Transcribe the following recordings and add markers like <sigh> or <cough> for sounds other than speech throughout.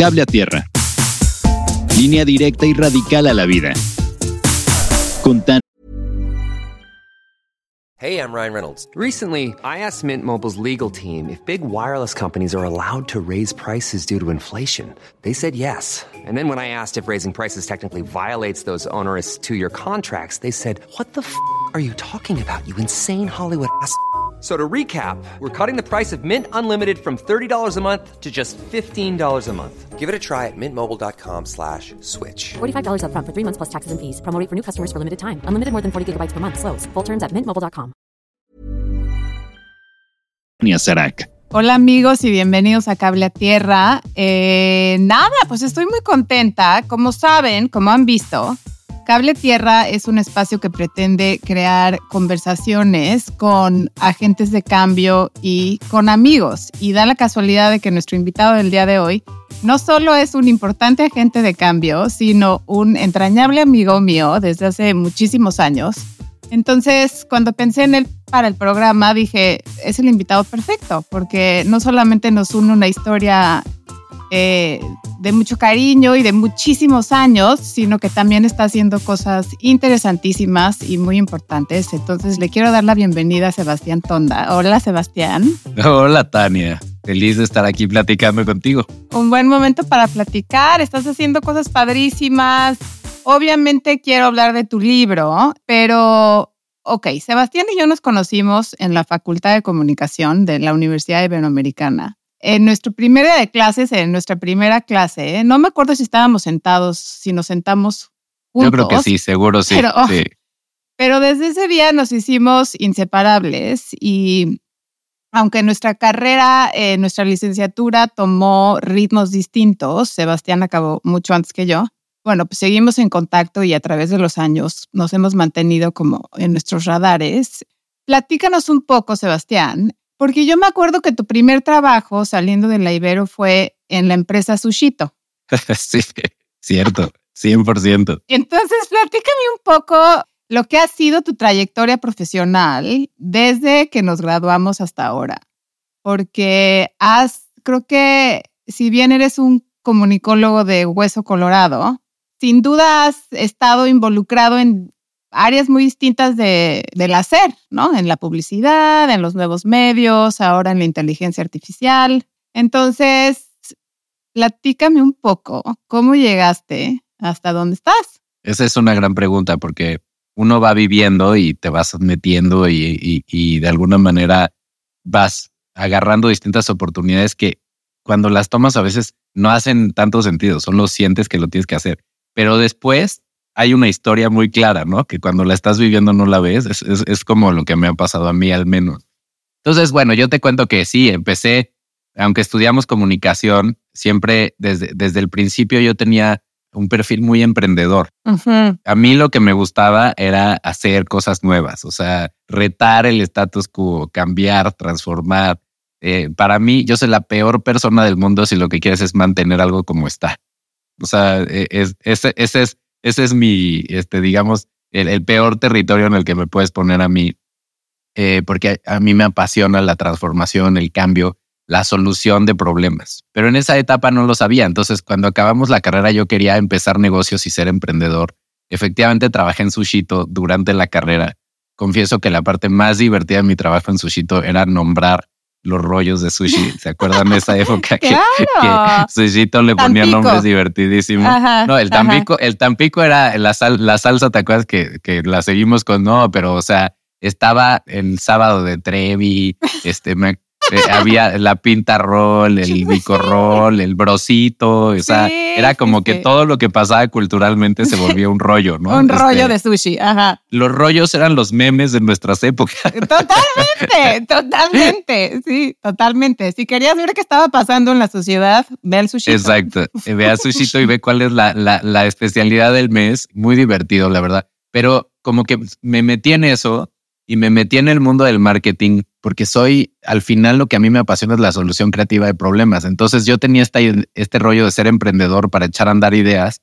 Cable a tierra. Línea directa y radical a la vida. Con tan Hey, I'm Ryan Reynolds. Recently, I asked Mint Mobile's legal team if big wireless companies are allowed to raise prices due to inflation. They said yes. And then when I asked if raising prices technically violates those onerous two year contracts, they said, What the f are you talking about, you insane Hollywood ass? F- So to recap, we're cutting the price of Mint Unlimited from $30 a month to just $15 a month. Give it a try at mintmobile.com slash switch. $45 upfront for three months plus taxes and fees. Promo for new customers for limited time. Unlimited more than 40 gigabytes per month. Slows. Full terms at mintmobile.com. Sarac. Hola amigos y bienvenidos a Cable a Tierra. Eh, nada, pues estoy muy contenta. Como saben, como han visto, Cable Tierra es un espacio que pretende crear conversaciones con agentes de cambio y con amigos. Y da la casualidad de que nuestro invitado del día de hoy no solo es un importante agente de cambio, sino un entrañable amigo mío desde hace muchísimos años. Entonces, cuando pensé en él para el programa, dije, es el invitado perfecto, porque no solamente nos une una historia eh, de mucho cariño y de muchísimos años, sino que también está haciendo cosas interesantísimas y muy importantes. Entonces, le quiero dar la bienvenida a Sebastián Tonda. Hola, Sebastián. <laughs> Hola Tania, feliz de estar aquí platicando contigo. Un buen momento para platicar. Estás haciendo cosas padrísimas. Obviamente quiero hablar de tu libro, pero, ok, Sebastián y yo nos conocimos en la Facultad de Comunicación de la Universidad Iberoamericana. En nuestro primer día de clases, en nuestra primera clase, ¿eh? no me acuerdo si estábamos sentados, si nos sentamos juntos. Yo creo que sí, seguro sí. Pero, oh, sí. Pero desde ese día nos hicimos inseparables y aunque nuestra carrera, eh, nuestra licenciatura tomó ritmos distintos, Sebastián acabó mucho antes que yo. Bueno, pues seguimos en contacto y a través de los años nos hemos mantenido como en nuestros radares. Platícanos un poco, Sebastián, porque yo me acuerdo que tu primer trabajo saliendo de la Ibero fue en la empresa Sushito. <laughs> sí, cierto, 100%. Entonces, platícame un poco lo que ha sido tu trayectoria profesional desde que nos graduamos hasta ahora. Porque has, creo que si bien eres un comunicólogo de hueso colorado, sin duda has estado involucrado en áreas muy distintas de, del hacer, ¿no? En la publicidad, en los nuevos medios, ahora en la inteligencia artificial. Entonces, platícame un poco cómo llegaste hasta dónde estás. Esa es una gran pregunta porque uno va viviendo y te vas metiendo y, y, y de alguna manera vas agarrando distintas oportunidades que cuando las tomas a veces no hacen tanto sentido, solo sientes que lo tienes que hacer. Pero después hay una historia muy clara, ¿no? Que cuando la estás viviendo no la ves. Es, es, es, como lo que me ha pasado a mí al menos. Entonces, bueno, yo te cuento que sí, empecé, aunque estudiamos comunicación, siempre desde, desde el principio yo tenía un perfil muy emprendedor. Uh -huh. A mí lo que me gustaba era hacer cosas nuevas, o sea, retar el status quo, cambiar, transformar. Eh, para mí, yo soy la peor persona del mundo si lo que quieres es mantener algo como está. O sea, e, es, ese, ese, es, ese es mi, este, digamos, el, peor territorio en el que me puedes poner a mí, eh, porque a, a, mí me apasiona la transformación, el cambio, la solución de problemas. Pero en esa etapa no lo sabía. Entonces, cuando acabamos la carrera, yo quería empezar negocios y ser emprendedor. Efectivamente, trabajé en Sushito durante la carrera. Confieso que la parte más divertida de mi trabajo en Sushito era nombrar los rollos de sushi. ¿Se acuerdan de esa <laughs> época que, claro. que Sushito le ponía Tampico. nombres divertidísimos? Ajá, no, el Tampico, ajá. el Tampico era la, sal, la salsa, ¿te acuerdas que, que la seguimos con no? Pero, o sea, estaba el sábado de Trevi, este, me, eh, había la pinta roll, el bico roll, el brocito, o sea, era como sí, que sí. todo lo que pasaba culturalmente se volvía un rollo, ¿no? <laughs> un este, rollo de sushi, ajá. Los rollos eran los memes de nuestras épocas. <laughs> Totalmente, totalmente, sí, totalmente. Si querías ver qué estaba pasando en la sociedad, ve al sushi. Exacto, <laughs> ve al sushito y ve cuál es la, la, la especialidad del mes. Muy divertido, la verdad. Pero como que me metí en eso y me metí en el mundo del marketing porque soy, al final lo que a mí me apasiona es la solución creativa de problemas. Entonces yo tenía esta, este rollo de ser emprendedor para echar a andar ideas,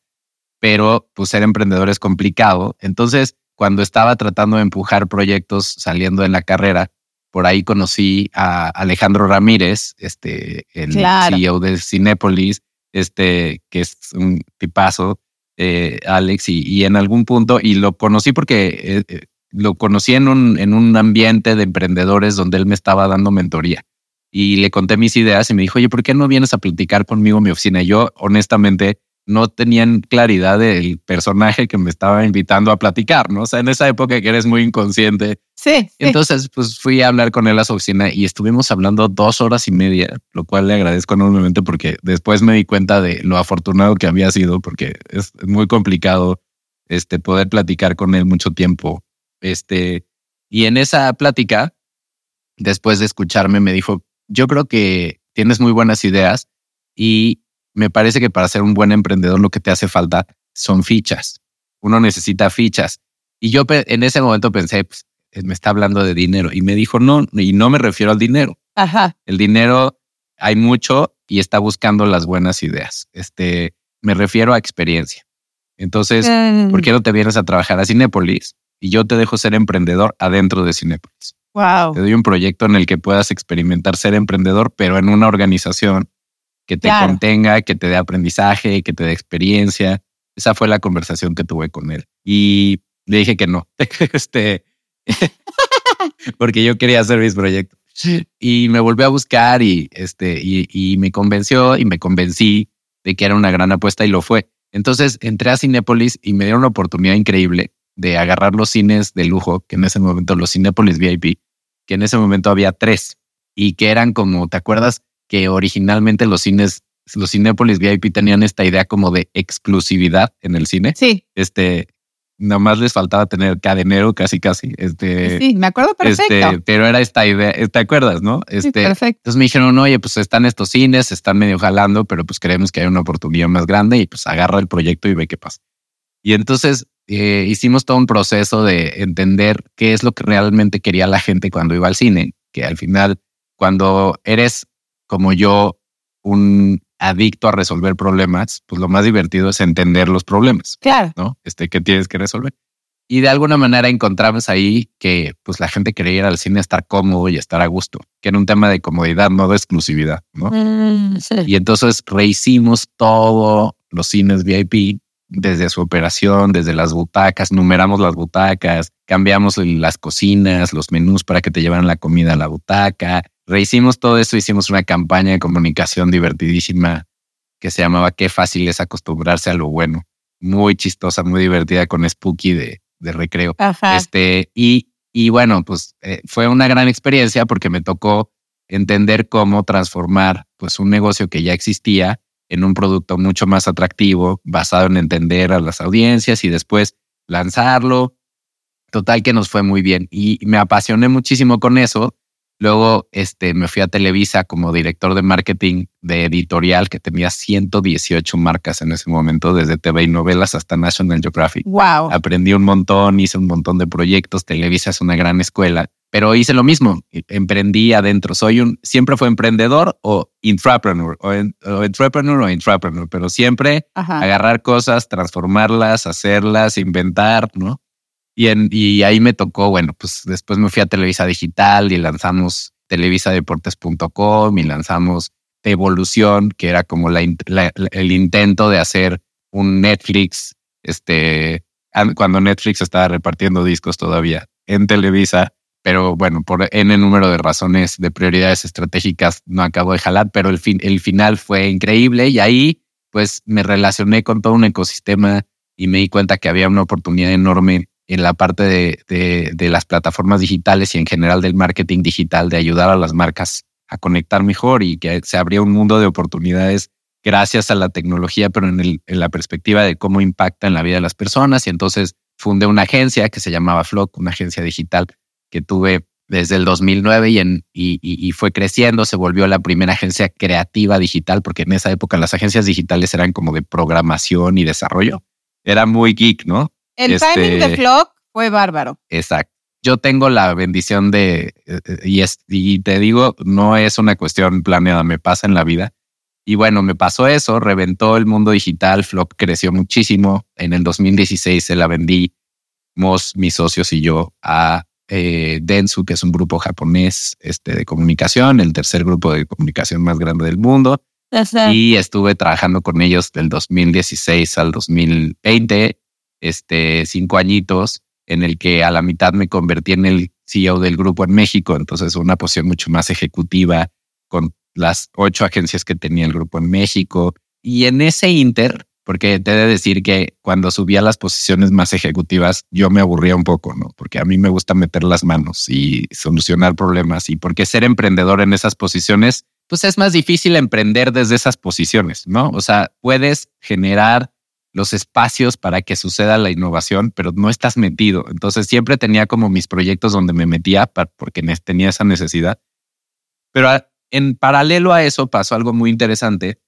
pero pues ser emprendedor es complicado. Entonces cuando estaba tratando de empujar proyectos saliendo en la carrera, por ahí conocí a Alejandro Ramírez, este, el claro. CEO de Cinépolis, este, que es un tipazo, eh, Alex, y, y, en algún punto, y lo conocí porque eh, eh, lo conocí en un, en un ambiente de emprendedores donde él me estaba dando mentoría. Y le conté mis ideas y me dijo, oye, ¿por qué no vienes a platicar conmigo en mi oficina? Y yo, honestamente, no tenían claridad del personaje que me estaba invitando a platicar, ¿no? O sea, en esa época que eres muy inconsciente. Sí. Entonces, pues fui a hablar con él a su oficina y estuvimos hablando dos horas y media, lo cual le agradezco enormemente porque después me di cuenta de lo afortunado que había sido, porque es muy complicado este, poder platicar con él mucho tiempo. Este, y en esa plática, después de escucharme, me dijo, yo creo que tienes muy buenas ideas y me parece que para ser un buen emprendedor lo que te hace falta son fichas. Uno necesita fichas. Y yo en ese momento pensé, pues, me está hablando de dinero. Y me dijo, no, y no me refiero al dinero. Ajá. El dinero hay mucho y está buscando las buenas ideas. Este, me refiero a experiencia. Entonces, Mm. ¿por qué no te vienes a trabajar a Cinépolis? Y yo te dejo ser emprendedor adentro de Cinépolis. Wow. Te doy un proyecto en el que puedas experimentar ser emprendedor, pero en una organización que te Claro. contenga, que te dé aprendizaje, que te dé experiencia. Esa fue la conversación que tuve con él. Y le dije que no. <laughs> este, porque yo quería hacer mis proyectos. Y me volvió a buscar y, este, y, y me convenció y me convencí de que era una gran apuesta y lo fue. Entonces entré a Cinépolis y me dieron una oportunidad increíble de agarrar los cines de lujo, que en ese momento los Cinépolis VIP, que en ese momento había tres y que eran como, ¿te acuerdas que originalmente los cines, los Cinépolis VIP tenían esta idea como de exclusividad en el cine? Sí, Este, nada más les faltaba tener cadenero casi casi. Este, sí, me acuerdo perfecto. este, pero era esta idea, ¿te acuerdas, no? Sí, Este, perfecto. entonces me dijeron, oye, pues están estos cines, están medio jalando, pero pues creemos que hay una oportunidad más grande y pues agarra el proyecto y ve qué pasa. Y entonces eh, hicimos todo un proceso de entender qué es lo que realmente quería la gente cuando iba al cine, que al final, cuando eres como yo, un adicto a resolver problemas, pues lo más divertido es entender los problemas. Claro. ¿no? Este que tienes que resolver. Y de alguna manera encontramos ahí que pues la gente quería ir al cine a estar cómodo y estar a gusto, que era un tema de comodidad, no de exclusividad, ¿no? Mm, sí. Y entonces rehicimos todo los cines VIP desde su operación, desde las butacas, numeramos las butacas, cambiamos las cocinas, los menús para que te llevaran la comida a la butaca. Rehicimos todo eso, hicimos una campaña de comunicación divertidísima que se llamaba Qué fácil es acostumbrarse a lo bueno. Muy chistosa, muy divertida con Spooky de, de recreo. Ajá. Este, y, y bueno, pues eh, fue una gran experiencia porque me tocó entender cómo transformar pues un negocio que ya existía en un producto mucho más atractivo, basado en entender a las audiencias y después lanzarlo. Total que nos fue muy bien y me apasioné muchísimo con eso. Luego este, me fui a Televisa como director de marketing de editorial que tenía 118 marcas en ese momento, desde TV y novelas hasta National Geographic Wow. aprendí un montón, hice un montón de proyectos, Televisa es una gran escuela, pero hice lo mismo, emprendí adentro, soy un, siempre fue emprendedor o intrapreneur, o, en- o entrepreneur o intrapreneur, pero siempre Ajá. agarrar cosas, transformarlas, hacerlas, inventar, ¿no? Y, en, y ahí me tocó, bueno, pues después me fui a Televisa Digital y lanzamos televisadeportes.com y lanzamos Evolución, que era como la el intento de hacer un Netflix, este, an- cuando Netflix estaba repartiendo discos todavía en Televisa, pero bueno, por N número de razones de prioridades estratégicas no acabó de jalar, pero el, fin, el final fue increíble y ahí pues me relacioné con todo un ecosistema y me di cuenta que había una oportunidad enorme en la parte de, de, de las plataformas digitales y en general del marketing digital de ayudar a las marcas a conectar mejor y que se abría un mundo de oportunidades gracias a la tecnología, pero en, el, en la perspectiva de cómo impacta en la vida de las personas. Y entonces fundé una agencia que se llamaba Flock, una agencia digital que tuve desde el 2009 y, en, y, fue creciendo, se volvió la primera agencia creativa digital, porque en esa época las agencias digitales eran como de programación y desarrollo. Era muy geek, ¿no? El Este- timing de Flock fue bárbaro. Exacto. Yo tengo la bendición de, eh, eh, y, es, y te digo, no es una cuestión planeada, me pasa en la vida. Y bueno, me pasó eso, reventó el mundo digital, Flock creció muchísimo. En el 2016 se la vendimos mis socios y yo a eh, Dentsu, que es un grupo japonés este, de comunicación, el tercer grupo de comunicación más grande del mundo. y estuve trabajando con ellos del 2016 al 2020, este, cinco añitos, en el que a la mitad me convertí en el CEO del grupo en México, entonces una posición mucho más ejecutiva con las ocho agencias que tenía el grupo en México. Y en ese inter, porque te he de decir que cuando subía las posiciones más ejecutivas, yo me aburría un poco, ¿no? Porque a mí me gusta meter las manos y solucionar problemas y porque ser emprendedor en esas posiciones pues es más difícil emprender desde esas posiciones, ¿no? O sea, puedes generar los espacios para que suceda la innovación, pero no estás metido. Entonces siempre tenía como mis proyectos donde me metía porque tenía esa necesidad. Pero en paralelo a eso pasó algo muy interesante,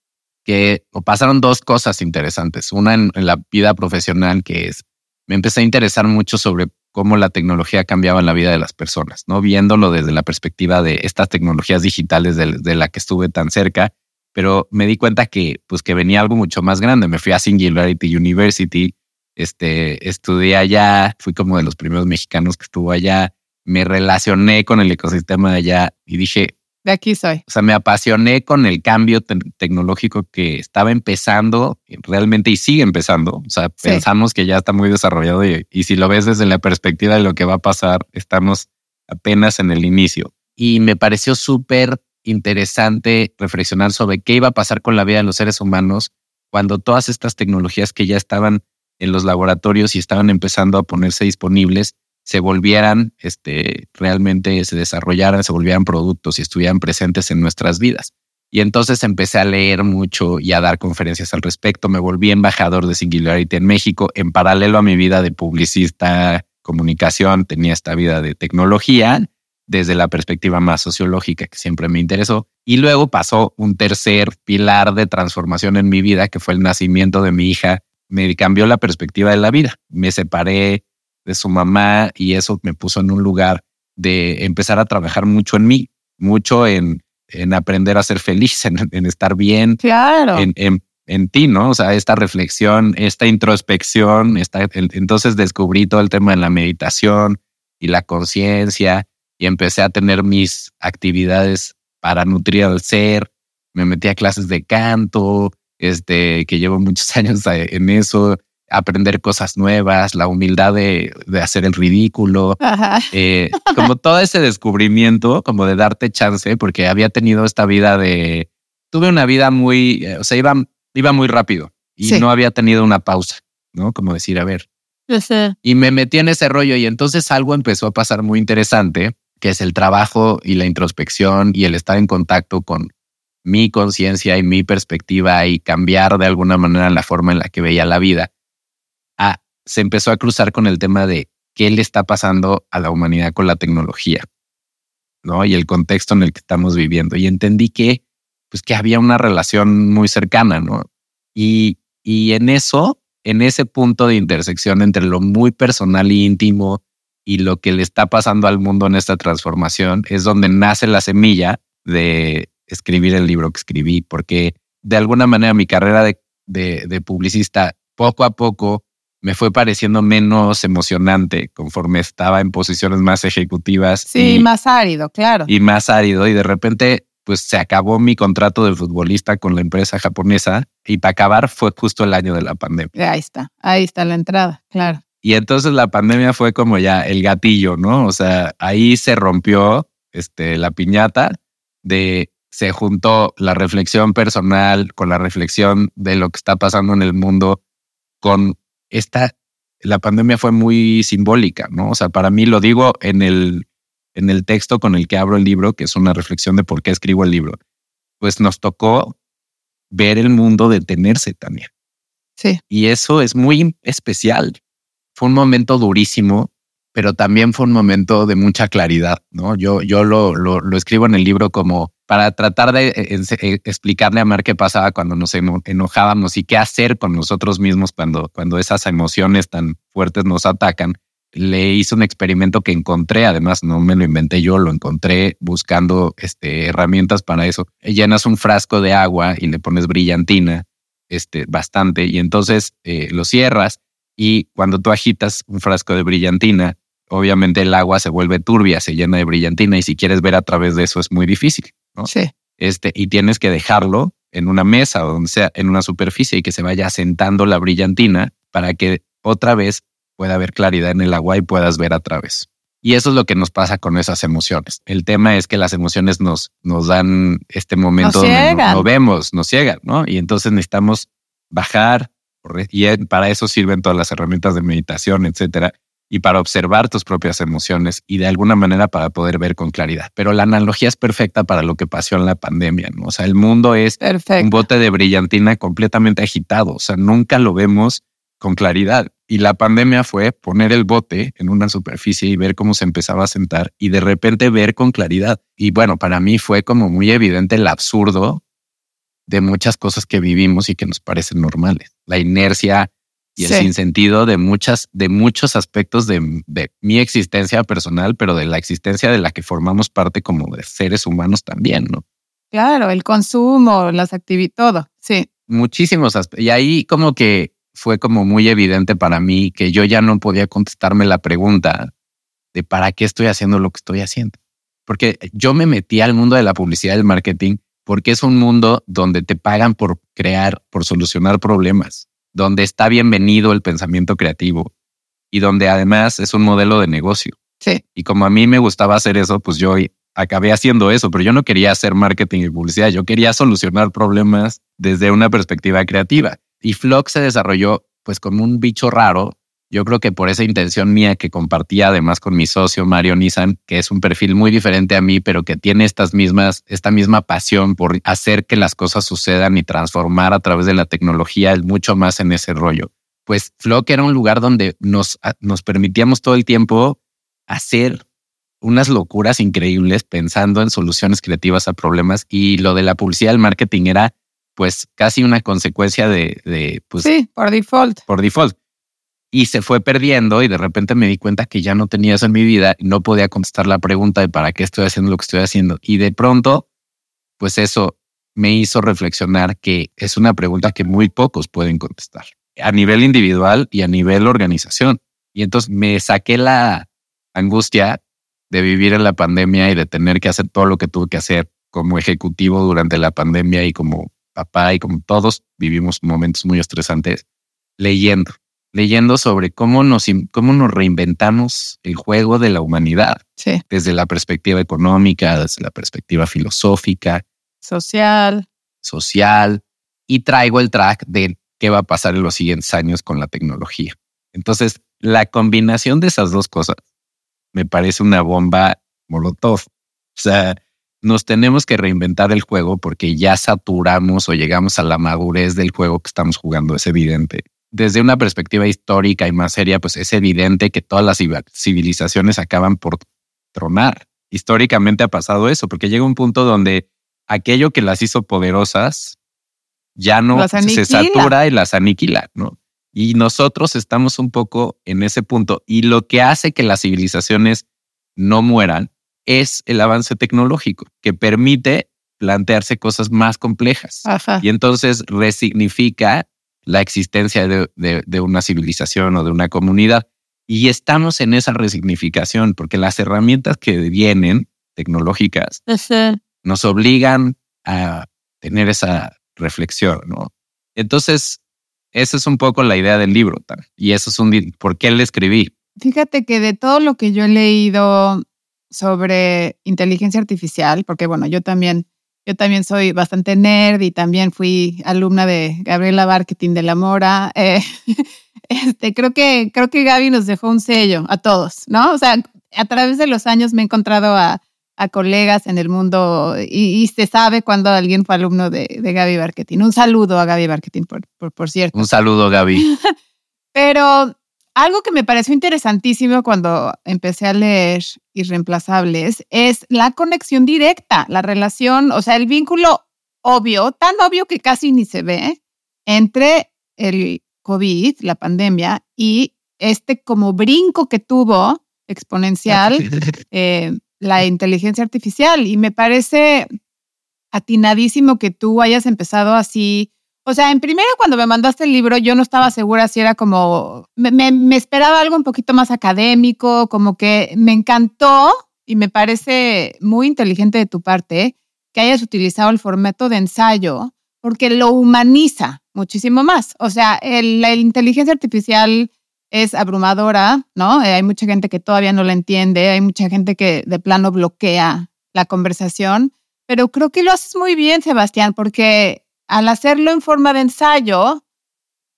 que pasaron dos cosas interesantes. Una en, la vida profesional, que es, me empecé a interesar mucho sobre cómo la tecnología cambiaba en la vida de las personas, ¿no? Viéndolo desde la perspectiva de estas tecnologías digitales de, de, la que estuve tan cerca, pero me di cuenta que, pues, que venía algo mucho más grande. Me fui a Singularity University, este, estudié allá, fui como de los primeros mexicanos que estuvo allá, me relacioné con el ecosistema de allá y dije, de aquí soy. O sea, me apasioné con el cambio tecnológico que estaba empezando realmente y sigue empezando. O sea, pensamos que ya está muy desarrollado y, y, si lo ves desde la perspectiva de lo que va a pasar, estamos apenas en el inicio. Y me pareció súper interesante reflexionar sobre qué iba a pasar con la vida de los seres humanos cuando todas estas tecnologías que ya estaban en los laboratorios y estaban empezando a ponerse disponibles se volvieran, este, realmente se desarrollaran, se volvieran productos y estuvieran presentes en nuestras vidas. Y entonces empecé a leer mucho y a dar conferencias al respecto. Me volví embajador de Singularity en México. En paralelo a mi vida de publicista, comunicación, tenía esta vida de tecnología desde la perspectiva más sociológica que siempre me interesó. Y luego pasó un tercer pilar de transformación en mi vida, que fue el nacimiento de mi hija. Me cambió la perspectiva de la vida. Me separé de su mamá y eso me puso en un lugar de empezar a trabajar mucho en mí, mucho en, en aprender a ser feliz, <laughs> en, estar bien. Claro. En, en, ti, ¿no? O sea, esta reflexión, esta introspección, esta, entonces descubrí todo el tema de la meditación y la conciencia y empecé a tener mis actividades para nutrir al ser. Me metí a clases de canto, este, que llevo muchos <laughs> años en eso aprender cosas nuevas, la humildad de, de hacer el ridículo, eh, como todo ese descubrimiento, como de darte chance, porque había tenido esta vida de, tuve una vida muy, eh, o sea, iba, iba muy rápido y no había tenido una pausa, ¿no? Como decir, a ver. Y me metí en ese rollo y entonces algo empezó a pasar muy interesante, que es el trabajo y la introspección y el estar en contacto con mi conciencia y mi perspectiva y cambiar de alguna manera la forma en la que veía la vida se empezó a cruzar con el tema de qué le está pasando a la humanidad con la tecnología, ¿no? Y el contexto en el que estamos viviendo. Y entendí que, pues, que había una relación muy cercana, ¿no? Y, y en eso, en ese punto de intersección entre lo muy personal e íntimo y lo que le está pasando al mundo en esta transformación, es donde nace la semilla de escribir el libro que escribí, porque de alguna manera mi carrera de, de, de publicista poco a poco me fue pareciendo menos emocionante conforme estaba en posiciones más ejecutivas. Sí, y, más árido, claro. Y más árido. Y de repente, pues se acabó mi contrato de futbolista con la empresa japonesa y para acabar fue justo el año de la pandemia. Ahí está, ahí está la entrada, claro. Y entonces la pandemia fue como ya el gatillo, ¿no? O sea, ahí se rompió este, la piñata de se juntó la reflexión personal con la reflexión de lo que está pasando en el mundo con esta, la pandemia fue muy simbólica, ¿no? O sea, para mí lo digo en el, en el texto con el que abro el libro, que es una reflexión de por qué escribo el libro. Pues nos tocó ver el mundo detenerse también. Sí. Y eso es muy especial. Fue un momento durísimo, pero también fue un momento de mucha claridad, ¿no? Yo, yo lo, lo, lo escribo en el libro como para tratar de eh, eh, explicarle a Mar qué pasaba cuando nos enojábamos y qué hacer con nosotros mismos cuando, cuando esas emociones tan fuertes nos atacan. Le hice un experimento que encontré, además no me lo inventé yo, lo encontré buscando este, herramientas para eso. Llenas un frasco de agua y le pones brillantina, este, bastante, y entonces eh, lo cierras y cuando tú agitas un frasco de brillantina, obviamente el agua se vuelve turbia, se llena de brillantina y si quieres ver a través de eso es muy difícil. Sí. Este, y tienes que dejarlo en una mesa o donde sea, en una superficie y que se vaya asentando la brillantina para que otra vez pueda haber claridad en el agua y puedas ver a través. Y eso es lo que nos pasa con esas emociones. El tema es que las emociones nos, nos dan este momento donde no, no, vemos, nos ciegan, ¿no? Y entonces necesitamos bajar, y para eso sirven todas las herramientas de meditación, etcétera, y para observar tus propias emociones y de alguna manera para poder ver con claridad. Pero la analogía es perfecta para lo que pasó en la pandemia, ¿no? O sea, el mundo es un bote de brillantina completamente agitado, o sea, nunca lo vemos con claridad. Y la pandemia fue poner el bote en una superficie y ver cómo se empezaba a sentar y de repente ver con claridad. Y bueno, para mí fue como muy evidente el absurdo de muchas cosas que vivimos y que nos parecen normales. La inercia y el sinsentido de muchas, de muchos aspectos de, de, mi existencia personal, pero de la existencia de la que formamos parte como de seres humanos también, ¿no? Claro, el consumo, las actividades, todo, sí. Muchísimos aspectos. Y ahí como que fue como muy evidente para mí que yo ya no podía contestarme la pregunta de para qué estoy haciendo lo que estoy haciendo. Porque yo me metí al mundo de la publicidad y el marketing porque es un mundo donde te pagan por crear, por solucionar problemas, donde está bienvenido el pensamiento creativo y donde además es un modelo de negocio. Sí. Y como a mí me gustaba hacer eso, pues yo acabé haciendo eso, pero yo no quería hacer marketing y publicidad, yo quería solucionar problemas desde una perspectiva creativa. Y Flock se desarrolló pues como un bicho raro yo creo que por esa intención mía que compartía además con mi socio Mario Nissan, que es un perfil muy diferente a mí, pero que tiene estas mismas, esta misma pasión por hacer que las cosas sucedan y transformar a través de la tecnología, mucho más en ese rollo. Pues Flock era un lugar donde nos, nos permitíamos todo el tiempo hacer unas locuras increíbles pensando en soluciones creativas a problemas y lo de la publicidad, el marketing era pues casi una consecuencia de, de pues, sí, por default. Por default y se fue perdiendo y de repente me di cuenta que ya no tenía eso en mi vida y no podía contestar la pregunta de para qué estoy haciendo lo que estoy haciendo. Y de pronto, pues eso me hizo reflexionar que es una pregunta que muy pocos pueden contestar a nivel individual y a nivel organización. Y entonces me saqué la angustia de vivir en la pandemia y de tener que hacer todo lo que tuve que hacer como ejecutivo durante la pandemia y como papá y como todos vivimos momentos muy estresantes leyendo leyendo sobre cómo nos, cómo nos reinventamos el juego de la humanidad. Desde la perspectiva económica, desde la perspectiva filosófica. Social. Social. Y traigo el track de qué va a pasar en los siguientes años con la tecnología. Entonces, la combinación de esas dos cosas me parece una bomba molotov. O sea, nos tenemos que reinventar el juego porque ya saturamos o llegamos a la madurez del juego que estamos jugando, es evidente desde una perspectiva histórica y más seria, pues es evidente que todas las civilizaciones acaban por tronar. Históricamente ha pasado eso, porque llega un punto donde aquello que las hizo poderosas ya no se satura y las aniquila, ¿no? Y nosotros estamos un poco en ese punto. Y lo que hace que las civilizaciones no mueran es el avance tecnológico, que permite plantearse cosas más complejas. Y entonces resignifica la existencia de, una civilización o de una comunidad. Y estamos en esa resignificación porque las herramientas que vienen tecnológicas nos obligan a tener esa reflexión, ¿no? Entonces, esa es un poco la idea del libro y eso es un por qué le escribí. Fíjate que de todo lo que yo he leído sobre inteligencia artificial, porque bueno, yo también yo también soy bastante nerd y también fui alumna de Gabriela Marketing de la Mora. Eh, <laughs> este, creo, que, creo que Gaby nos dejó un sello a todos, ¿no? O sea, a través de los años me he encontrado a, colegas en el mundo y, se sabe cuando alguien fue alumno de, de Gaby Marketing. Un saludo a Gaby Marketing, por, por, por cierto. Un saludo, Gaby. <laughs> Pero algo que me pareció interesantísimo cuando empecé a leer Irreemplazables es la conexión directa, la relación, o sea, el vínculo obvio, tan obvio que casi ni se ve, entre el COVID, la pandemia, y este como brinco que tuvo exponencial <laughs> eh, la inteligencia artificial. Y me parece atinadísimo que tú hayas empezado así o sea, en primero cuando me mandaste el libro yo no estaba segura si era como, me, esperaba algo un poquito más académico, como que me encantó y me parece muy inteligente de tu parte que hayas utilizado el formato de ensayo porque lo humaniza muchísimo más. O sea, el- la inteligencia artificial es abrumadora, ¿no? Eh, hay mucha gente que todavía no la entiende, hay mucha gente que de plano bloquea la conversación, pero creo que lo haces muy bien, Sebastián, porque al hacerlo en forma de ensayo,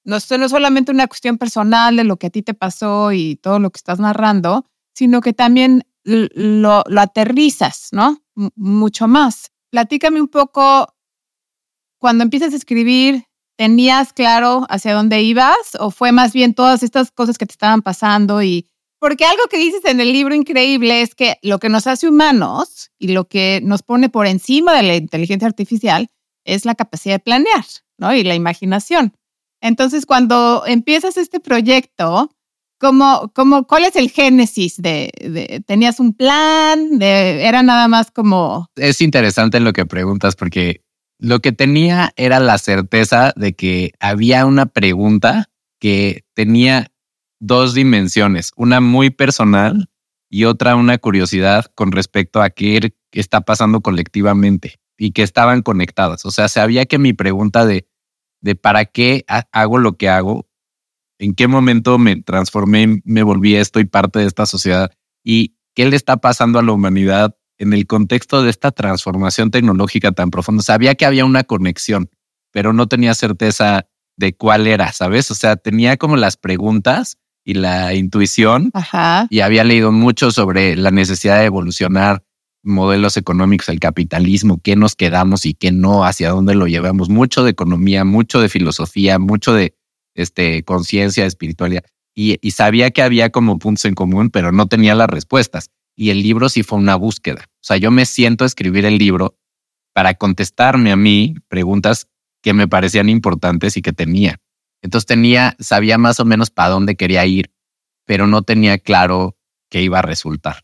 no es, solamente una cuestión personal de lo que a ti te pasó y todo lo que estás narrando, sino que también lo, aterrizas, ¿no? Mucho más. Platícame un poco, cuando empiezas a escribir, ¿tenías claro hacia dónde ibas o fue más bien todas estas cosas que te estaban pasando y... Porque algo que dices en el libro increíble es que lo que nos hace humanos y lo que nos pone por encima de la inteligencia artificial es la capacidad de planear, ¿no? Y la imaginación. Entonces, cuando empiezas este proyecto, ¿cómo, cómo, ¿cuál es el génesis de, de- tenías un plan? De, era nada más como, Es interesante lo que preguntas porque lo que tenía era la certeza de que había una pregunta que tenía dos dimensiones, una muy personal y otra una curiosidad con respecto a qué está pasando colectivamente y que estaban conectadas. O sea, sabía que mi pregunta de, de para qué ha- hago lo que hago, en qué momento me transformé, me volví esto y parte de esta sociedad y qué le está pasando a la humanidad en el contexto de esta transformación tecnológica tan profunda. Sabía que había una conexión, pero no tenía certeza de cuál era, ¿sabes? O sea, tenía como las preguntas y la intuición ajá, y había leído mucho sobre la necesidad de evolucionar modelos económicos, el capitalismo, qué nos quedamos y qué no, hacia dónde lo llevamos, mucho de economía, mucho de filosofía, mucho de este, conciencia, espiritualidad. Y, y sabía que había como puntos en común, pero no tenía las respuestas. Y el libro sí fue una búsqueda. O sea, yo me siento a escribir el libro para contestarme a mí preguntas que me parecían importantes y que tenía. Entonces tenía, sabía más o menos para dónde quería ir, pero no tenía claro qué iba a resultar.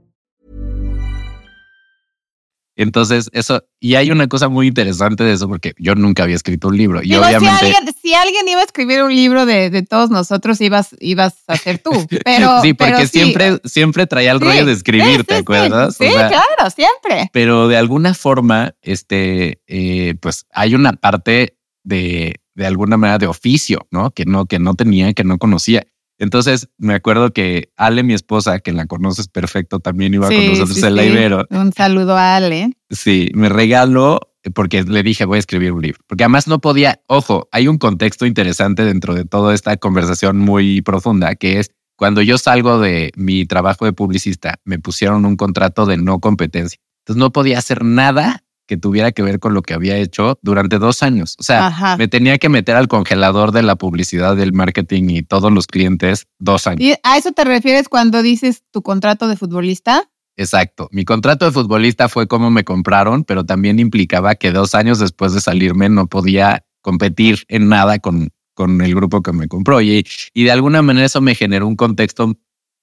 Entonces, eso, y hay una cosa muy interesante de eso, porque yo nunca había escrito un libro. Y Digo, obviamente, si, alguien, si alguien iba a escribir un libro de, de todos nosotros, ibas, ibas a ser tú. <laughs> Pero, sí, porque pero sí. siempre, siempre traía el Sí, rollo de escribir, sí, ¿te acuerdas? Sí, O sea, claro, siempre. pero de alguna forma, este, eh, pues hay una parte de, de alguna manera de oficio, ¿no? Que no, que no tenía, que no conocía. Entonces me acuerdo que Ale, mi esposa, que la conoces perfecto, también iba con nosotros sí, en la. Ibero. Un saludo a Ale. Sí, me regaló porque le dije voy a escribir un libro. Porque además no podía, ojo, hay un contexto interesante dentro de toda esta conversación muy profunda, que es cuando yo salgo de mi trabajo de publicista, me pusieron un contrato de no competencia. Entonces no podía hacer nada que tuviera que ver con lo que había hecho durante dos años. O sea, Ajá. me tenía que meter al congelador de la publicidad, del marketing y todos los clientes dos años. ¿Y ¿A eso te refieres cuando dices tu contrato de futbolista? Exacto. Mi contrato de futbolista fue como me compraron, pero también implicaba que dos años después de salirme no podía competir en nada con, con el grupo que me compró. Y, y de alguna manera eso me generó un contexto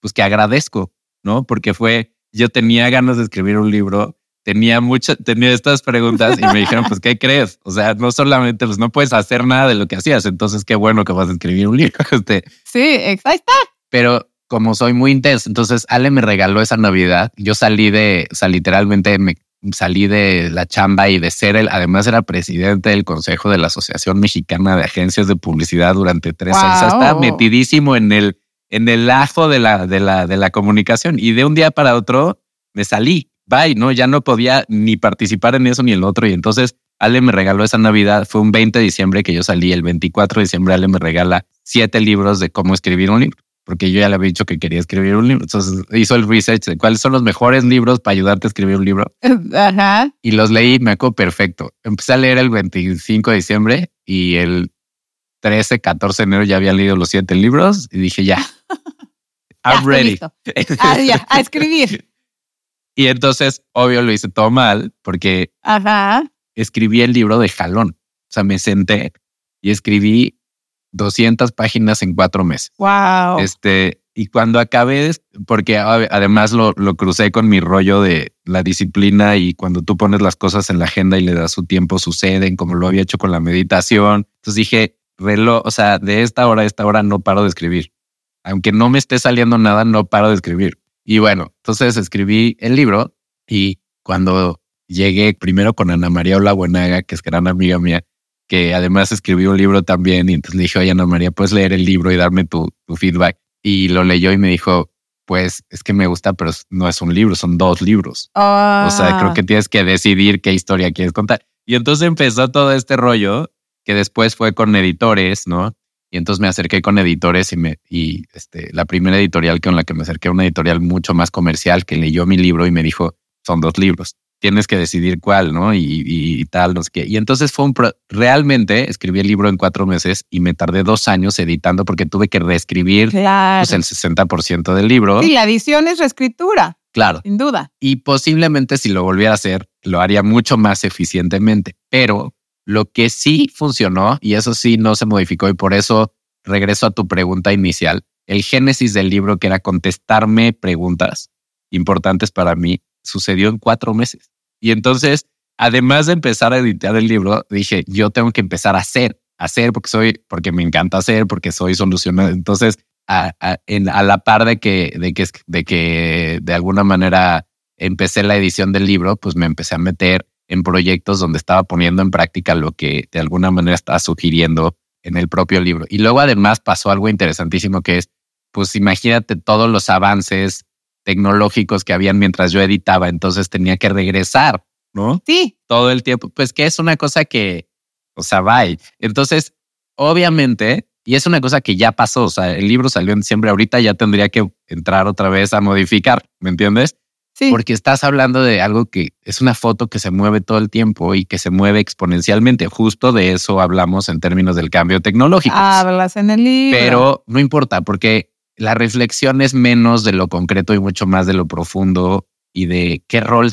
pues que agradezco, ¿no? Porque fue, yo tenía ganas de escribir un libro, tenía mucho, tenía estas preguntas y me dijeron, pues, ¿qué crees? O sea, no solamente, pues no puedes hacer nada de lo que hacías, entonces qué bueno que vas a escribir un libro. <laughs> Este, Sí, ex- ahí está. pero como soy muy intenso, entonces Ale me regaló esa Navidad. Yo salí de, o sea, literalmente me salí de la chamba y de ser el, además era presidente del Consejo de la Asociación Mexicana de Agencias de Publicidad durante tres años. O sea, estaba metidísimo en el, en el ajo de la, de la, de la comunicación y de un día para otro me salí, bye, ¿no? Ya no podía ni participar en eso ni en el otro. Y entonces Ale me regaló esa Navidad, fue un 20 de diciembre que yo salí, el 24 de diciembre Ale me regala siete libros de cómo escribir un libro, porque yo ya le había dicho que quería escribir un libro. Entonces hizo el research de cuáles son los mejores libros para ayudarte a escribir un libro. <laughs> Ajá. Y los leí, me acuerdo perfecto. Empecé a leer el 25 de diciembre y el 13, 14 de enero ya había leído los siete libros y dije ya. <laughs> I'm Ya, ready. Ah, ya, a escribir. <laughs> Y entonces, obvio, lo hice todo mal porque Ajá. escribí el libro de jalón. O sea, me senté y escribí 200 páginas en cuatro meses. Wow. Este, y cuando acabé, porque además lo, lo crucé con mi rollo de la disciplina y cuando tú pones las cosas en la agenda y le das su tiempo, suceden, como lo había hecho con la meditación. Entonces dije, reloj, o sea, de esta hora a esta hora no paro de escribir. Aunque no me esté saliendo nada, no paro de escribir. Y bueno, entonces escribí el libro y cuando llegué primero con Ana María Ola Buenaga, que es gran amiga mía, que además escribió un libro también. Y entonces le dije, oye, Ana María, puedes leer el libro y darme tu, tu feedback. Y lo leyó y me dijo, pues es que me gusta, pero no es un libro, son dos libros. O sea, Ah. creo que tienes que decidir qué historia quieres contar. Y entonces empezó todo este rollo que después fue con editores, ¿no? Y entonces me acerqué con editores y me y este la primera editorial con la que me acerqué, una editorial mucho más comercial que leyó mi libro y me dijo, son dos libros. Tienes que decidir cuál, ¿no? Y, y- y tal, no sé qué. Y entonces fue un pro- realmente escribí el libro en cuatro meses y me tardé dos años editando porque tuve que reescribir Claro. pues, el 60% del libro. Sí, la edición es reescritura, Claro sin duda. y posiblemente si lo volviera a hacer, lo haría mucho más eficientemente. Pero lo que sí funcionó, y eso sí no se modificó, y por eso regreso a tu pregunta inicial, el génesis del libro, que era contestarme preguntas importantes para mí, sucedió en cuatro meses. Y entonces, además de empezar a editar el libro, dije, yo tengo que empezar a hacer, hacer porque soy, porque me encanta hacer, porque soy solucionado. Entonces, a, en- a la par de que, de que, de que de alguna manera empecé la edición del libro, pues me empecé a meter en proyectos donde estaba poniendo en práctica lo que de alguna manera estaba sugiriendo en el propio libro. Y luego además pasó algo interesantísimo que es, pues imagínate todos los avances tecnológicos que habían mientras yo editaba, entonces tenía que regresar, ¿no? Sí, todo el tiempo, pues que es una cosa que, o sea, bye. Entonces, obviamente, y es una cosa que ya pasó, o sea, el libro salió en diciembre, ahorita ya tendría que entrar otra vez a modificar, ¿me entiendes? Sí. Porque estás hablando de algo que es una foto que se mueve todo el tiempo y que se mueve exponencialmente. Justo de eso hablamos en términos del cambio tecnológico. Hablas en el libro. Pero no importa, porque la reflexión es menos de lo concreto y mucho más de lo profundo y de qué rol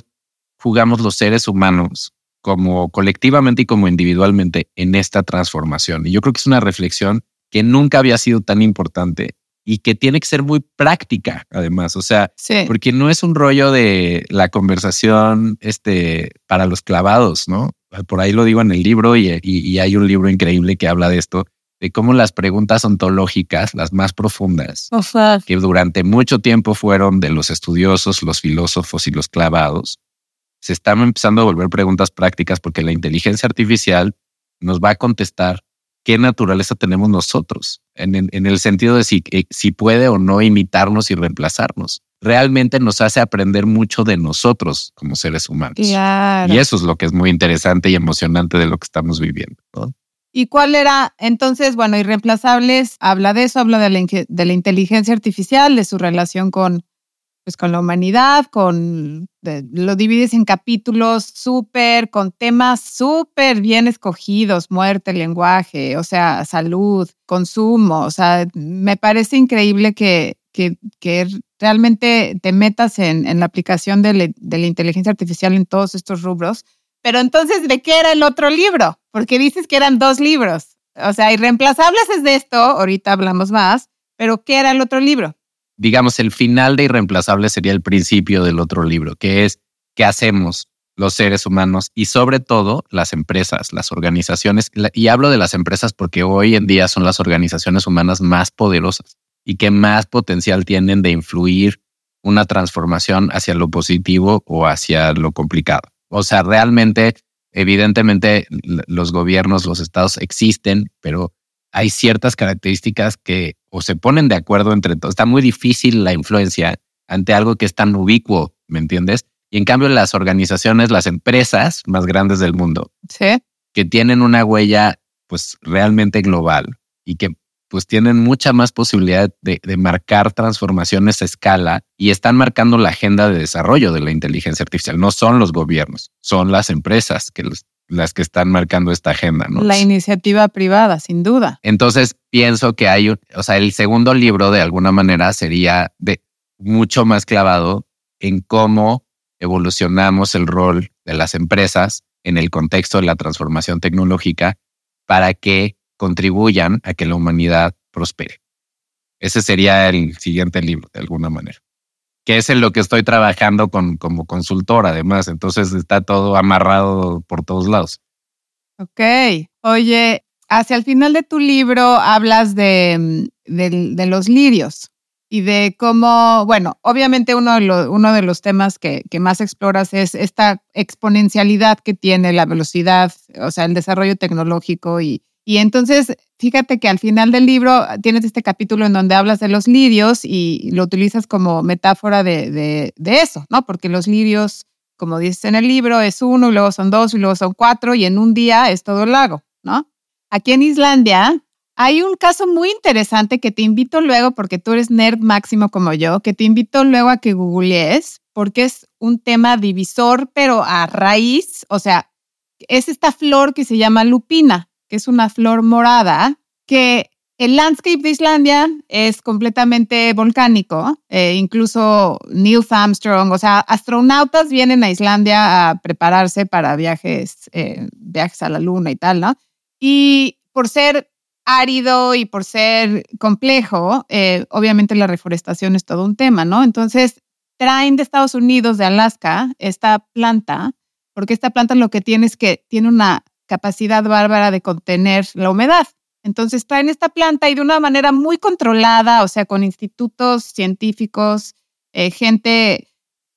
jugamos los seres humanos como colectivamente y como individualmente en esta transformación. Y yo creo que es una reflexión que nunca había sido tan importante y que tiene que ser muy práctica, además. O sea, Sí. porque no es un rollo de la conversación este, para los clavados, ¿no? Por ahí lo digo en el libro y, y- y hay un libro increíble que habla de esto, de cómo las preguntas ontológicas, las más profundas, O sea, que durante mucho tiempo fueron de los estudiosos, los filósofos y los clavados, se están empezando a volver preguntas prácticas porque la inteligencia artificial nos va a contestar qué naturaleza tenemos nosotros, en, en- en el sentido de si, eh, si puede o no imitarnos y reemplazarnos. Realmente nos hace aprender mucho de nosotros como seres humanos. claro. Y eso es lo que es muy interesante y emocionante de lo que estamos viviendo. ¿no? ¿Y cuál era? Entonces, bueno, Irreemplazables habla de eso, habla de la, de la inteligencia artificial, de su relación con, pues, con la humanidad, con lo divides en capítulos súper, con temas súper bien escogidos, muerte, lenguaje, o sea, salud, consumo. O sea, me parece increíble que, que, realmente te metas en, en la aplicación de, de la inteligencia artificial en todos estos rubros. Pero entonces, ¿de qué era el otro libro? Porque dices que eran dos libros. O sea, Irreemplazables es de esto, ahorita hablamos más, pero ¿qué era el otro libro? Digamos, el final de Irreemplazable sería el principio del otro libro, que es qué hacemos los seres humanos y sobre todo las empresas, las organizaciones. Y hablo de las empresas porque hoy en día son las organizaciones humanas más poderosas y que más potencial tienen de influir una transformación hacia lo positivo o hacia lo complicado. O sea, realmente, evidentemente, los gobiernos, los estados existen, pero hay ciertas características que o se ponen de acuerdo entre todos. Está muy difícil la influencia ante algo que es tan ubicuo, ¿me entiendes? Y en cambio, las organizaciones, las empresas más grandes del mundo, Sí. que tienen una huella pues realmente global y que pues tienen mucha más posibilidad de, de marcar transformaciones a escala y están marcando la agenda de desarrollo de la inteligencia artificial. No son los gobiernos, son las empresas que los- las que están marcando esta agenda. ¿no? La iniciativa privada, sin duda. Entonces pienso que hay, un- o sea, el segundo libro de alguna manera sería de mucho más clavado en cómo evolucionamos el rol de las empresas en el contexto de la transformación tecnológica para que contribuyan a que la humanidad prospere. Ese sería el siguiente libro, de alguna manera. Que es en lo que estoy trabajando con, como consultor, además. Entonces está todo amarrado por todos lados. Ok. Oye, hacia el final de tu libro hablas de, mm, de los lirios y de cómo, bueno, obviamente uno de, uno de los temas que, que más exploras es esta exponencialidad que tiene la velocidad, o sea, el desarrollo tecnológico y, y entonces, fíjate que al final del libro tienes este capítulo en donde hablas de los lirios y lo utilizas como metáfora de eso, ¿no? Porque los lirios, como dices en el libro, es uno y luego son dos y luego son cuatro y en un día es todo el lago, ¿no? Aquí en Islandia hay un caso muy interesante que te invito luego, porque tú eres nerd máximo como yo, que te invito luego a que googlees, porque es un tema divisor, pero a raíz, o sea, es esta flor que se llama lupina, es una flor morada, que el landscape de Islandia es completamente volcánico, eh, incluso Neil Armstrong, o sea, astronautas vienen a Islandia a prepararse para viajes, eh, viajes a la luna y tal, ¿no? Y por ser árido y por ser complejo, eh, obviamente la reforestación es todo un tema, ¿no? Entonces, traen de Estados Unidos, de Alaska, esta planta, porque esta planta lo que tiene es que tiene una capacidad bárbara de contener la humedad. Entonces traen esta planta y de una manera muy controlada, o sea, con institutos científicos, eh, gente,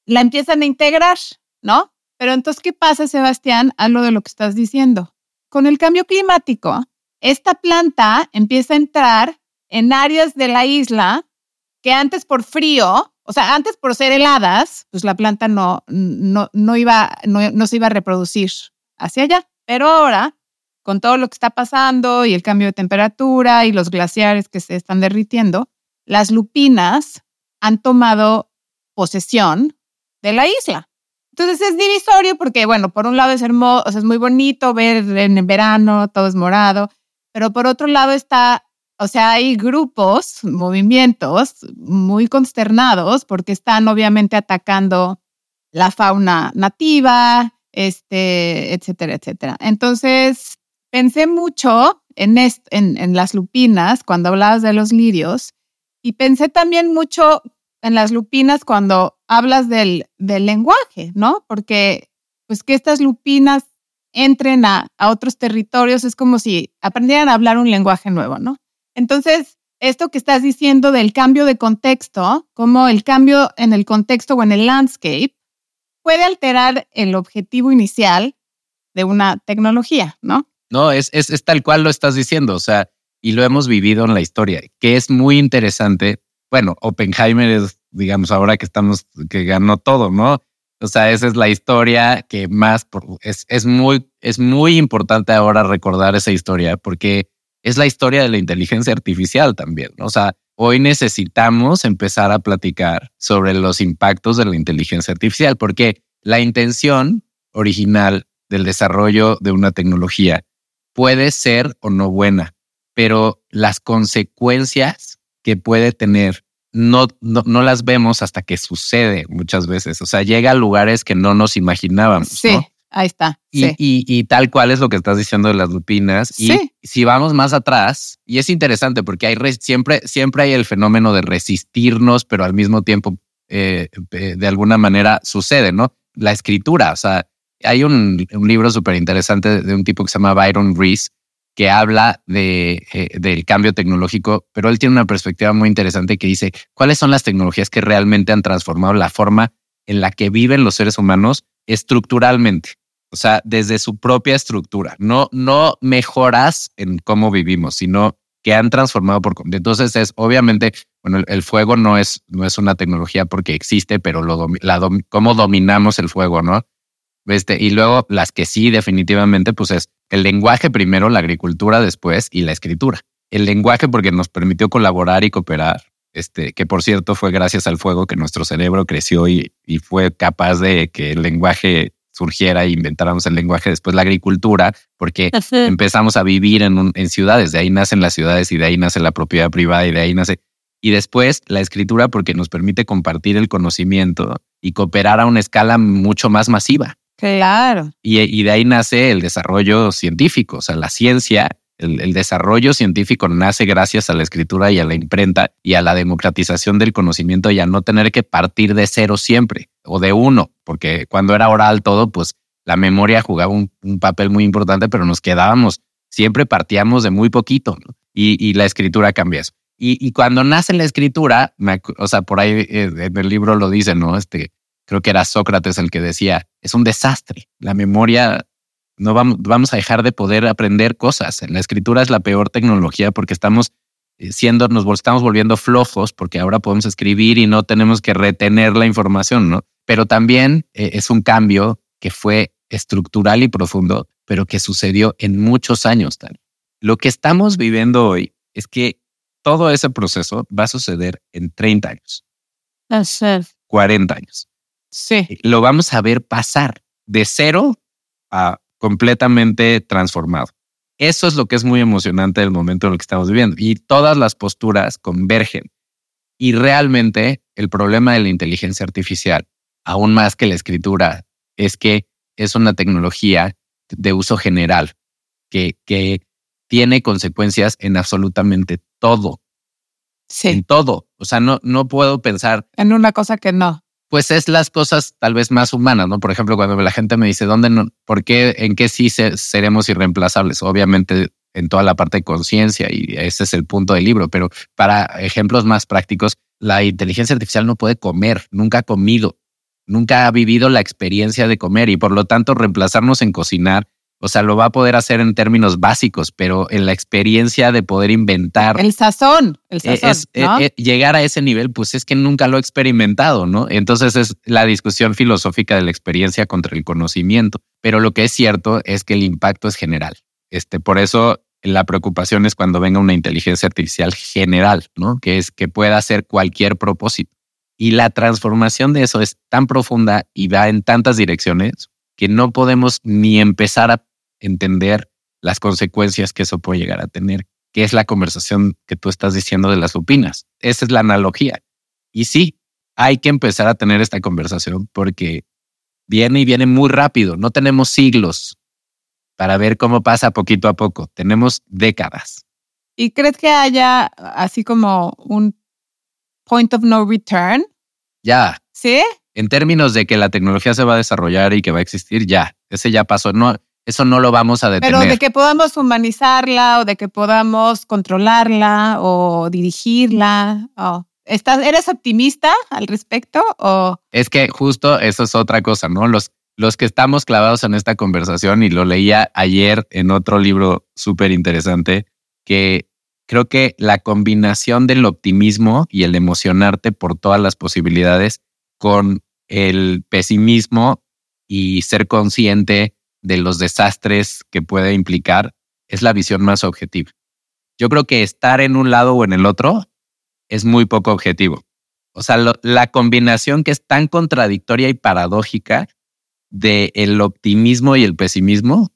la empiezan a integrar, ¿no? Pero entonces, ¿qué pasa, Sebastián? A lo de lo que estás diciendo. Con el cambio climático, esta planta empieza a entrar en áreas de la isla que antes por frío, o sea, antes por ser heladas, pues la planta no, no, no, iba, no, no se iba a reproducir hacia allá. Pero ahora, con todo lo que está pasando y el cambio de temperatura y los glaciares que se están derritiendo, las lupinas han tomado posesión de la isla. Entonces es divisorio porque, bueno, por un lado es hermoso, es muy bonito ver en el verano, todo es morado, pero por otro lado está, o sea, hay grupos, movimientos muy consternados porque están obviamente atacando la fauna nativa, este, etcétera, etcétera. Entonces, pensé mucho en, las lupinas cuando hablabas de los lirios y pensé también mucho en las lupinas cuando hablas del, lenguaje, ¿no? Porque pues que estas lupinas entren a, otros territorios es como si aprendieran a hablar un lenguaje nuevo, ¿no? Entonces, esto que estás diciendo del cambio de contexto, como el cambio en el contexto o en el landscape, puede alterar el objetivo inicial de una tecnología, ¿no? No, es, es, tal cual lo estás diciendo, o sea, y lo hemos vivido en la historia, que es muy interesante. Bueno, Oppenheimer es, digamos, ahora que estamos, que ganó todo, ¿no? O sea, esa es la historia que más es, es muy, es muy importante ahora recordar esa historia porque es la historia de la inteligencia artificial también. ¿no? O sea, hoy necesitamos empezar a platicar sobre los impactos de la inteligencia artificial porque la intención original del desarrollo de una tecnología puede ser o no buena, pero las consecuencias que puede tener no, no, no, las vemos hasta que sucede muchas veces. O sea, llega a lugares que no nos imaginábamos. Sí, ¿no? Ahí está. Y, sí. y, y, tal cual es lo que estás diciendo de las lupinas. Sí. Y si vamos más atrás, y es interesante porque hay siempre, siempre hay el fenómeno de resistirnos, pero al mismo tiempo, eh, eh, de alguna manera, sucede, ¿no? La escritura, o sea, hay un, un libro súper interesante de un tipo que se llama Byron Reese, que habla de, eh, del cambio tecnológico, pero él tiene una perspectiva muy interesante que dice, ¿cuáles son las tecnologías que realmente han transformado la forma en la que viven los seres humanos estructuralmente? O sea, desde su propia estructura, no, no mejoras en cómo vivimos, sino que han transformado por. Entonces es obviamente bueno, el, fuego no es, no es una tecnología porque existe, pero lo cómo dominamos el fuego, ¿no? Este, y luego las que sí, definitivamente, pues es el lenguaje primero, la agricultura después y la escritura. El lenguaje porque nos permitió colaborar y cooperar, este, que por cierto fue gracias al fuego que nuestro cerebro creció y, y fue capaz de que el lenguaje surgiera e inventáramos el lenguaje. Después la agricultura, porque empezamos a vivir en, un- en ciudades, de ahí nacen las ciudades y de ahí nace la propiedad privada y de ahí nace. Y después la escritura porque nos permite compartir el conocimiento y cooperar a una escala mucho más masiva. Claro. Y, y de ahí nace el desarrollo científico, o sea, la ciencia, el, desarrollo científico nace gracias a la escritura y a la imprenta y a la democratización del conocimiento y a no tener que partir de cero siempre o de uno, porque cuando era oral todo, pues la memoria jugaba un, papel muy importante, pero nos quedábamos, siempre partíamos de muy poquito y, la escritura cambia eso. Y, cuando nace la escritura, me o sea, por ahí eh, en el libro lo dice, ¿no? Este, creo que era Sócrates el que decía, es un desastre. La memoria, no vamos, vamos a dejar de poder aprender cosas. La escritura es la peor tecnología porque estamos eh, siendo, nos estamos volviendo flojos porque ahora podemos escribir y no tenemos que retener la información, ¿no? Pero también eh, es un cambio que fue estructural y profundo, pero que sucedió en muchos años. Tania. Lo que estamos viviendo hoy es que todo ese proceso va a suceder en 30 años, 40 años Sí. lo vamos a ver pasar de cero a completamente transformado. Eso es lo que es muy emocionante del momento en el que estamos viviendo. Y todas las posturas convergen. Y realmente el problema de la inteligencia artificial, aún más que la escritura, es que es una tecnología de uso general que, que tiene consecuencias en absolutamente todo, en Sí. todo. O sea, no, no puedo pensar En una cosa que no. Pues es las cosas tal vez más humanas, ¿no? Por ejemplo, cuando la gente me dice, ¿dónde no? ¿Por qué? ¿En qué sí se- seremos irreemplazables? Obviamente en toda la parte de conciencia y ese es el punto del libro, pero para ejemplos más prácticos, la inteligencia artificial no puede comer, nunca ha comido, nunca ha vivido la experiencia de comer y por lo tanto reemplazarnos en cocinar, o sea, lo va a poder hacer en términos básicos, pero en la experiencia de poder inventar El sazón. El eh, sazón. es, ¿no? eh, eh, llegar a ese nivel, pues es que nunca lo he experimentado, ¿no? Entonces es la discusión filosófica de la experiencia contra el conocimiento. Pero lo que es cierto es que el impacto es general. Este, por eso la preocupación es cuando venga una inteligencia artificial general, ¿no? Que es que pueda hacer cualquier propósito. Y la transformación de eso es tan profunda y va en tantas direcciones que no podemos ni empezar a entender las consecuencias que eso puede llegar a tener que es la conversación que tú estás diciendo de las supinas. Esa es la analogía. Y sí, hay que empezar a tener esta conversación porque viene y viene muy rápido. No tenemos siglos para ver cómo pasa poquito a poco. Tenemos décadas. ¿Y crees que haya así como un point of no return? Ya, ¿Sí? en términos de que la tecnología se va a desarrollar y que va a existir, ya, ese ya pasó. No, eso no lo vamos a detener. Pero de que podamos humanizarla o de que podamos controlarla o dirigirla. ¿Estás, ¿Eres optimista al respecto? O Es que justo eso es otra cosa, ¿no? Los, los que estamos clavados en esta conversación, y lo leía ayer en otro libro súper interesante, que creo que la combinación del optimismo y el emocionarte por todas las posibilidades con el pesimismo y ser consciente de los desastres que puede implicar es la visión más objetiva. Yo creo que estar en un lado o en el otro es muy poco objetivo. O sea, la combinación que es tan contradictoria y paradójica de el optimismo y el pesimismo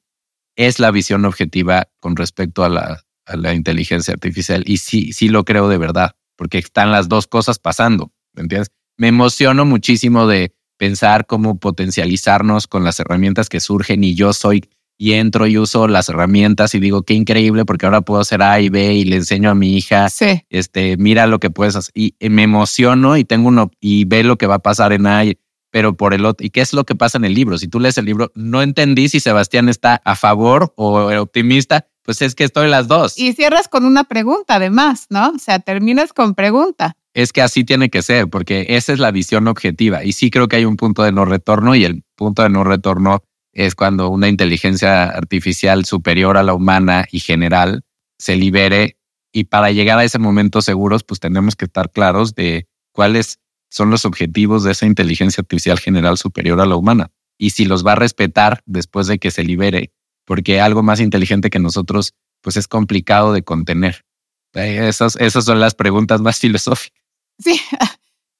es la visión objetiva con respecto a la, a la inteligencia artificial. Y sí, sí lo creo de verdad, porque están las dos cosas pasando, ¿me entiendes? Me emociono muchísimo de pensar cómo potencializarnos con las herramientas que surgen y yo soy y entro y uso las herramientas y digo qué increíble porque ahora puedo hacer A y B y le enseño a mi hija sí. este, mira lo que puedes hacer. Y, y me emociono y tengo uno, y ve lo que va a pasar en ahí, pero por el otro, ¿y qué es lo que pasa en el libro? Si tú lees el libro, no entendí si Sebastián está a favor o optimista, pues es que estoy las dos. Y cierras con una pregunta además, ¿no? O sea, terminas con pregunta. Es que así tiene que ser, porque esa es la visión objetiva. Y sí creo que hay un punto de no retorno y el punto de no retorno es cuando una inteligencia artificial superior a la humana y general se libere Y para llegar a ese momento seguros, pues tenemos que estar claros de cuáles son los objetivos de esa inteligencia artificial general superior a la humana y si los va a respetar después de que se libere, porque algo más inteligente que nosotros, pues es complicado de contener. Eh, esas, esas son las preguntas más <laughs> filosóficas. Sí, <laughs>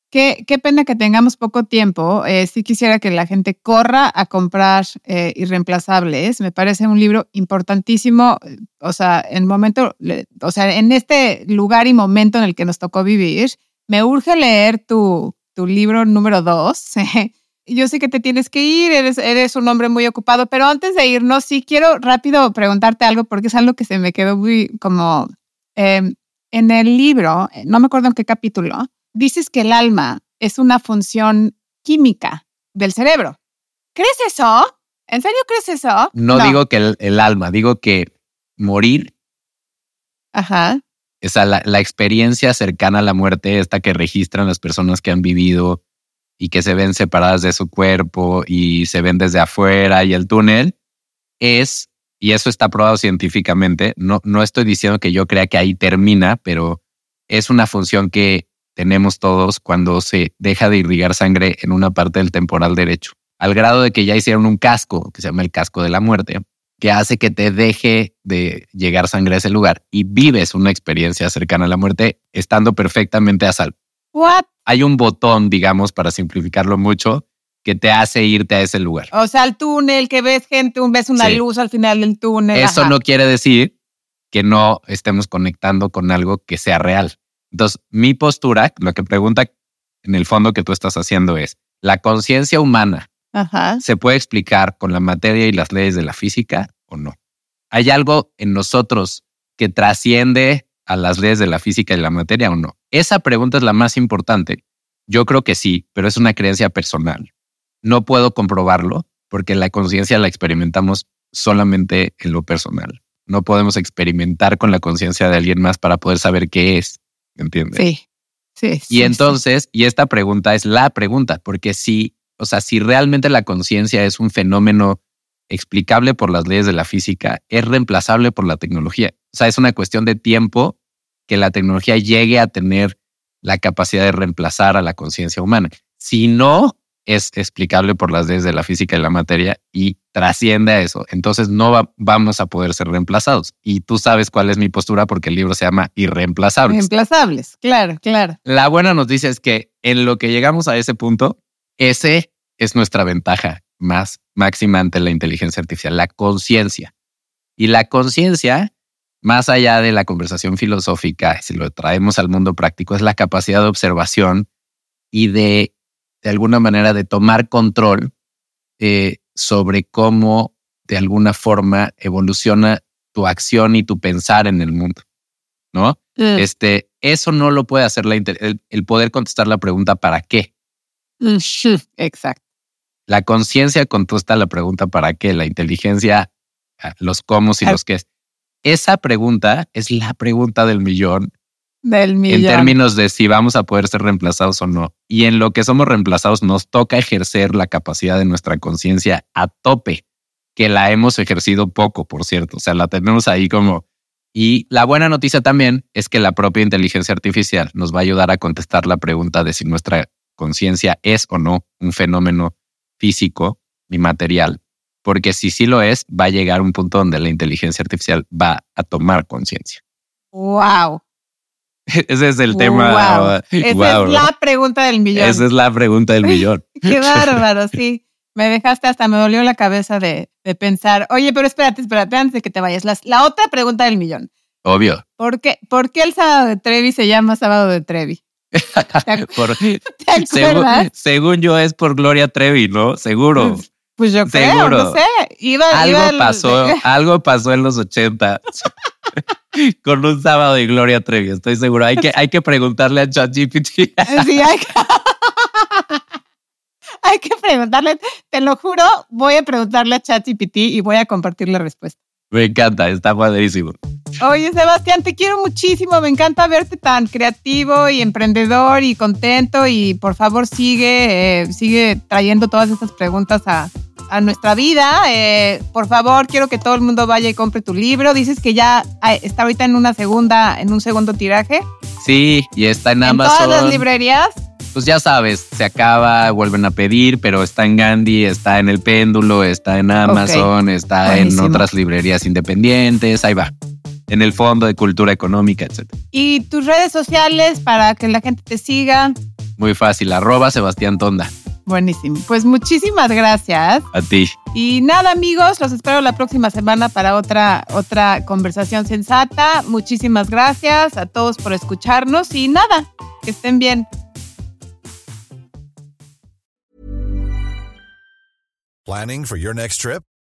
qué, qué pena que tengamos poco tiempo. Eh, sí quisiera que la gente corra a comprar eh, Irreemplazables. Me parece un libro importantísimo. O sea, en momento, o sea, en este lugar y momento en el que nos tocó vivir, me urge leer tu, tu libro número dos. <laughs> Yo sé que te tienes que ir, eres, eres un hombre muy ocupado, pero antes de irnos, sí quiero rápido preguntarte algo porque es algo que se me quedó muy como em, en el libro, no me acuerdo en qué capítulo, dices que el alma es una función química del cerebro. ¿Crees eso? ¿En serio crees eso? No, digo que el, el, alma, digo que morir. Ajá. Esa, la, la experiencia cercana a la muerte, esta que registran las personas que han vivido y que se ven separadas de su cuerpo y se ven desde afuera y el túnel, es, y eso está probado científicamente, no, no estoy diciendo que yo crea que ahí termina, pero es una función que tenemos todos cuando se deja de irrigar sangre en una parte del temporal derecho, al grado de que ya hicieron un casco, que se llama el casco de la muerte, que hace que te deje de llegar sangre a ese lugar y vives una experiencia cercana a la muerte estando perfectamente a salvo. What? Hay un botón, digamos, para simplificarlo mucho, que te hace irte a ese lugar. O sea, el túnel, que ves gente, ves una Sí. luz al final del túnel. Eso ajá. no quiere decir que no estemos conectando con algo que sea real. Entonces, mi postura, lo que pregunta en el fondo que tú estás haciendo es, ¿la conciencia humana Ajá. se puede explicar con la materia y las leyes de la física o no? ¿Hay algo en nosotros que trasciende a las leyes de la física y la materia o no? Esa pregunta es la más importante. Yo creo que sí, pero es una creencia personal. No puedo comprobarlo porque la conciencia la experimentamos solamente en lo personal. No podemos experimentar con la conciencia de alguien más para poder saber qué es. ¿Entiendes? Sí. Sí. sí, Y entonces, y esta pregunta es la pregunta, porque si, o sea, si realmente la conciencia es un fenómeno explicable por las leyes de la física, es reemplazable por la tecnología. O sea, es una cuestión de tiempo que la tecnología llegue a tener la capacidad de reemplazar a la conciencia humana. Si no es explicable por las leyes de la física y la materia y trasciende a eso, entonces no va- vamos a poder ser reemplazados. Y tú sabes cuál es mi postura porque el libro se llama. Irreemplazables. Reemplazables, claro, claro. La buena noticia es que en lo que llegamos a ese punto, ese es nuestra ventaja más máxima ante la inteligencia artificial, la conciencia. Y la conciencia, más allá de la conversación filosófica, si lo traemos al mundo práctico, es la capacidad de observación y de, de alguna manera, de tomar control eh, sobre cómo, de alguna forma, evoluciona tu acción y tu pensar en el mundo. ¿No? Mm, Este, eso no lo puede hacer la el, el poder contestar la pregunta ¿para qué? mm, Exacto. La conciencia contesta la pregunta ¿para qué? La inteligencia, ah, los cómo y Ah. los qué. Esa pregunta es la pregunta del millón Del millón. en términos de si vamos a poder ser reemplazados o no. Y en lo que somos reemplazados nos toca ejercer la capacidad de nuestra conciencia a tope, que la hemos ejercido poco, por cierto. O sea, la tenemos ahí como... Y la buena noticia también es que la propia inteligencia artificial nos va a ayudar a contestar la pregunta de si nuestra conciencia es o no un fenómeno físico y material. Porque si sí lo es, va a llegar un punto donde la inteligencia artificial va a tomar conciencia. Wow. <laughs> Ese es el tema. Wow. Esa Wow, es la pregunta del millón. Esa es la pregunta del millón. <laughs> Qué <laughs> bárbaro, sí. Me dejaste hasta me dolió la cabeza de, de pensar, oye, pero espérate, espérate, antes de que te vayas. La, la otra pregunta del millón. Obvio. ¿Por qué, ¿Por qué el sábado de Trevi se llama sábado de Trevi? ¿Te, Por- te según, acuerdas? según yo es por Gloria Trevi, ¿no? Seguro. Pues yo creo, Seguro. no sé. Iba, iba Algo el- pasó, <laughs> algo pasó en los 80 <laughs> con un sábado de Gloria Trevi, estoy seguro. Hay que, hay que preguntarle a ChatGPT. Sí, hay que, <laughs> hay que preguntarle, te lo juro, voy a preguntarle a ChatGPT y voy a compartir la respuesta. Me encanta, está padrísimo. Oye, Sebastián, te quiero muchísimo. Me encanta verte tan creativo y emprendedor y contento. Y por favor, sigue, eh, sigue trayendo todas estas preguntas a, a nuestra vida. Eh, por favor, quiero que todo el mundo vaya y compre tu libro. Dices que ya ah, está ahorita en una segunda, en un segundo tiraje. Sí, y está en En Amazon. todas las librerías. Pues ya sabes, se acaba, vuelven a pedir, pero está en Gandhi, está en El Péndulo, está en Amazon, está Buenísimo. en otras librerías independientes, ahí va. En el Fondo de Cultura Económica, etc. Y tus redes sociales para que la gente te siga. Muy fácil, arroba Sebastián Tonda. Buenísimo. Pues muchísimas gracias. A ti. Y nada, amigos, los espero la próxima semana para otra, otra conversación sensata. Muchísimas gracias a todos por escucharnos y nada, que estén bien. Planning for your next trip?